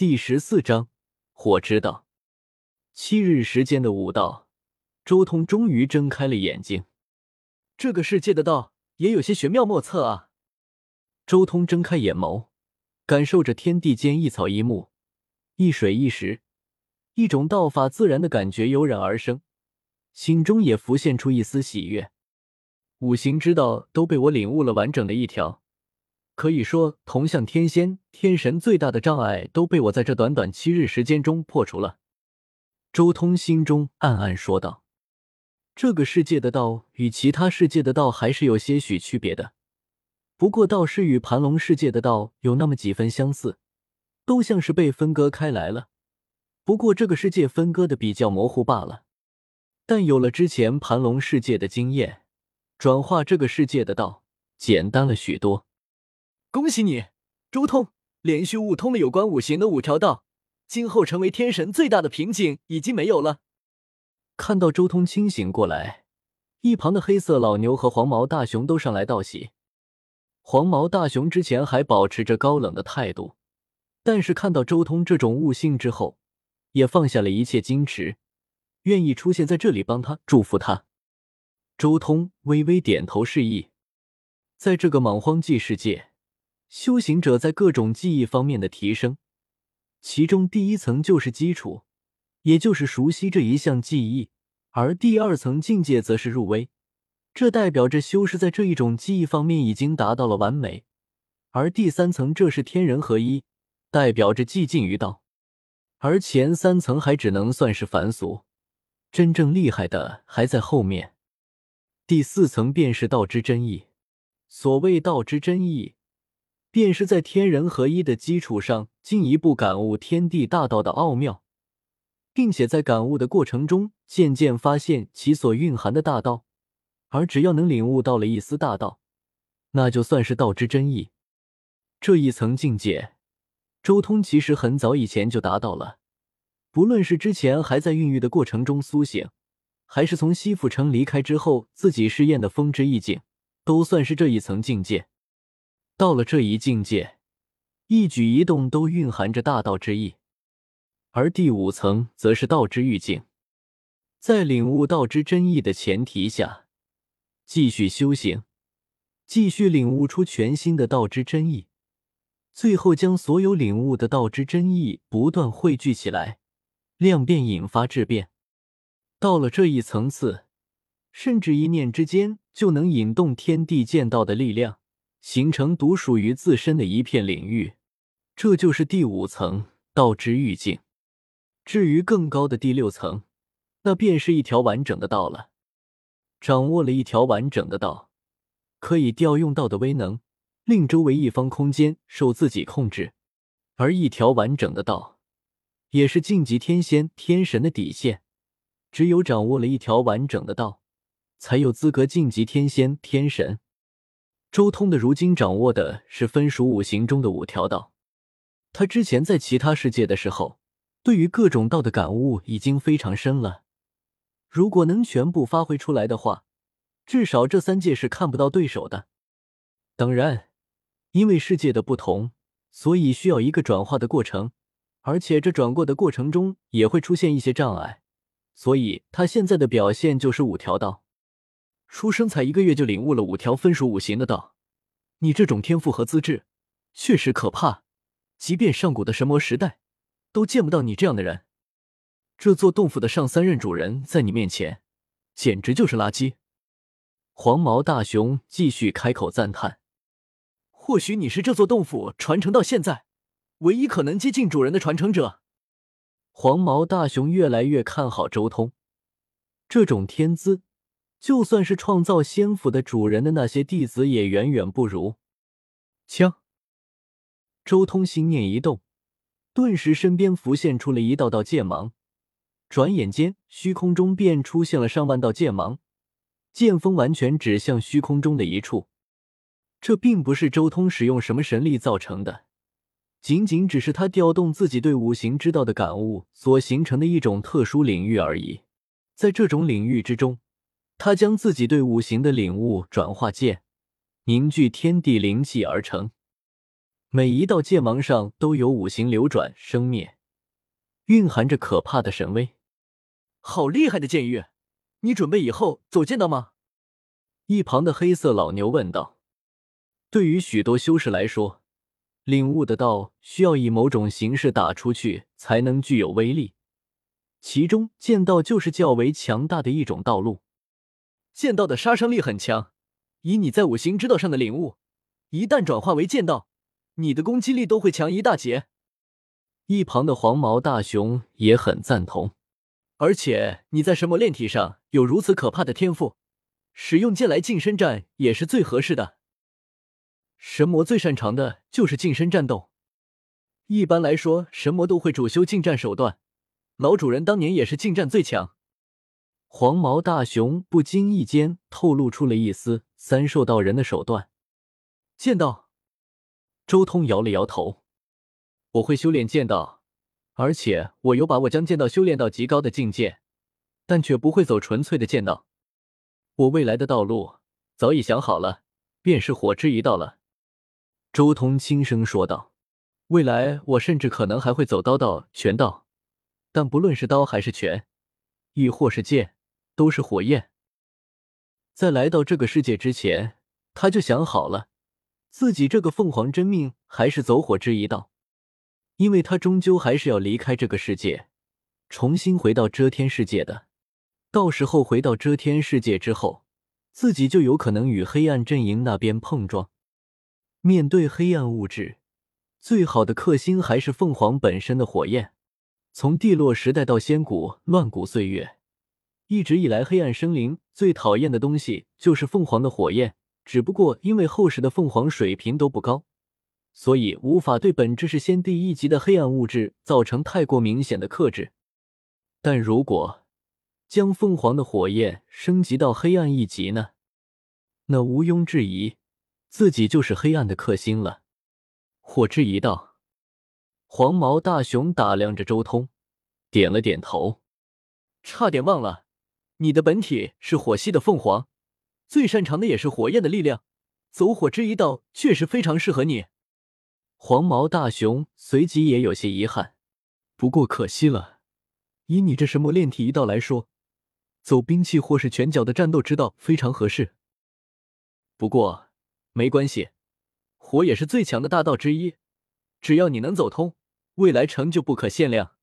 第十四章火之道。七日时间的武道，周通终于睁开了眼睛。这个世界的道也有些玄妙莫测啊！周通睁开眼眸，感受着天地间一草一木、一水一石，一种道法自然的感觉油然而生，心中也浮现出一丝喜悦。五行之道都被我领悟了完整的一条。可以说，同向天仙、天神最大的障碍都被我在这短短七日时间中破除了。周通心中暗暗说道：“这个世界的道与其他世界的道还是有些许区别的，不过倒是与盘龙世界的道有那么几分相似，都像是被分割开来了。不过这个世界分割的比较模糊罢了。但有了之前盘龙世界的经验，转化这个世界的道简单了许多。”恭喜你，周通，连续悟通了有关五行的五条道，今后成为天神最大的瓶颈已经没有了。看到周通清醒过来，一旁的黑色老牛和黄毛大熊都上来道喜。黄毛大熊之前还保持着高冷的态度，但是看到周通这种悟性之后，也放下了一切矜持，愿意出现在这里帮他祝福他。周通微微点头示意，在这个莽荒纪世界。修行者在各种技艺方面的提升，其中第一层就是基础，也就是熟悉这一项技艺；而第二层境界则是入微，这代表着修士在这一种技艺方面已经达到了完美；而第三层这是天人合一，代表着寂静于道；而前三层还只能算是凡俗，真正厉害的还在后面。第四层便是道之真意，所谓道之真意。便是在天人合一的基础上，进一步感悟天地大道的奥妙，并且在感悟的过程中，渐渐发现其所蕴含的大道。而只要能领悟到了一丝大道，那就算是道之真意。这一层境界，周通其实很早以前就达到了。不论是之前还在孕育的过程中苏醒，还是从西府城离开之后自己试验的风之意境，都算是这一层境界。到了这一境界，一举一动都蕴含着大道之意，而第五层则是道之欲境，在领悟道之真意的前提下，继续修行，继续领悟出全新的道之真意，最后将所有领悟的道之真意不断汇聚起来，量变引发质变。到了这一层次，甚至一念之间就能引动天地剑道的力量。形成独属于自身的一片领域，这就是第五层道之域境。至于更高的第六层，那便是一条完整的道了。掌握了一条完整的道，可以调用道的威能，令周围一方空间受自己控制。而一条完整的道，也是晋级天仙、天神的底线。只有掌握了一条完整的道，才有资格晋级天仙、天神。周通的如今掌握的是分属五行中的五条道。他之前在其他世界的时候，对于各种道的感悟已经非常深了。如果能全部发挥出来的话，至少这三界是看不到对手的。当然，因为世界的不同，所以需要一个转化的过程，而且这转过的过程中也会出现一些障碍。所以他现在的表现就是五条道。出生才一个月就领悟了五条分属五行的道，你这种天赋和资质，确实可怕。即便上古的神魔时代，都见不到你这样的人。这座洞府的上三任主人在你面前，简直就是垃圾。黄毛大熊继续开口赞叹：“或许你是这座洞府传承到现在，唯一可能接近主人的传承者。”黄毛大熊越来越看好周通，这种天资。就算是创造仙府的主人的那些弟子，也远远不如。枪！周通心念一动，顿时身边浮现出了一道道剑芒，转眼间虚空中便出现了上万道剑芒，剑锋完全指向虚空中的一处。这并不是周通使用什么神力造成的，仅仅只是他调动自己对五行之道的感悟所形成的一种特殊领域而已。在这种领域之中。他将自己对五行的领悟转化剑，凝聚天地灵气而成。每一道剑芒上都有五行流转生灭，蕴含着可怕的神威。好厉害的剑域！你准备以后走剑道吗？一旁的黑色老牛问道。对于许多修士来说，领悟的道需要以某种形式打出去才能具有威力，其中剑道就是较为强大的一种道路。剑道的杀伤力很强，以你在五行之道上的领悟，一旦转化为剑道，你的攻击力都会强一大截。一旁的黄毛大熊也很赞同，而且你在神魔炼体上有如此可怕的天赋，使用剑来近身战也是最合适的。神魔最擅长的就是近身战斗，一般来说，神魔都会主修近战手段。老主人当年也是近战最强。黄毛大熊不经意间透露出了一丝三兽道人的手段。剑道，周通摇了摇头：“我会修炼剑道，而且我有把握将剑道修炼到极高的境界，但却不会走纯粹的剑道。我未来的道路早已想好了，便是火之一道了。”周通轻声说道：“未来我甚至可能还会走刀道、拳道，但不论是刀还是拳，亦或是剑，都是火焰。在来到这个世界之前，他就想好了，自己这个凤凰真命还是走火之一道，因为他终究还是要离开这个世界，重新回到遮天世界的。到时候回到遮天世界之后，自己就有可能与黑暗阵营那边碰撞。”面对黑暗物质，最好的克星还是凤凰本身的火焰。从帝落时代到仙古乱古岁月，一直以来，黑暗生灵最讨厌的东西就是凤凰的火焰。只不过因为后世的凤凰水平都不高，所以无法对本质是先帝一级的黑暗物质造成太过明显的克制。但如果将凤凰的火焰升级到黑暗一级呢？那毋庸置疑。自己就是黑暗的克星了。火之一道，黄毛大熊打量着周通，点了点头。差点忘了，你的本体是火系的凤凰，最擅长的也是火焰的力量，走火之一道确实非常适合你。黄毛大熊随即也有些遗憾，不过可惜了，以你这神魔炼体一道来说，走兵器或是拳脚的战斗之道非常合适。不过。没关系，火也是最强的大道之一，只要你能走通，未来成就不可限量。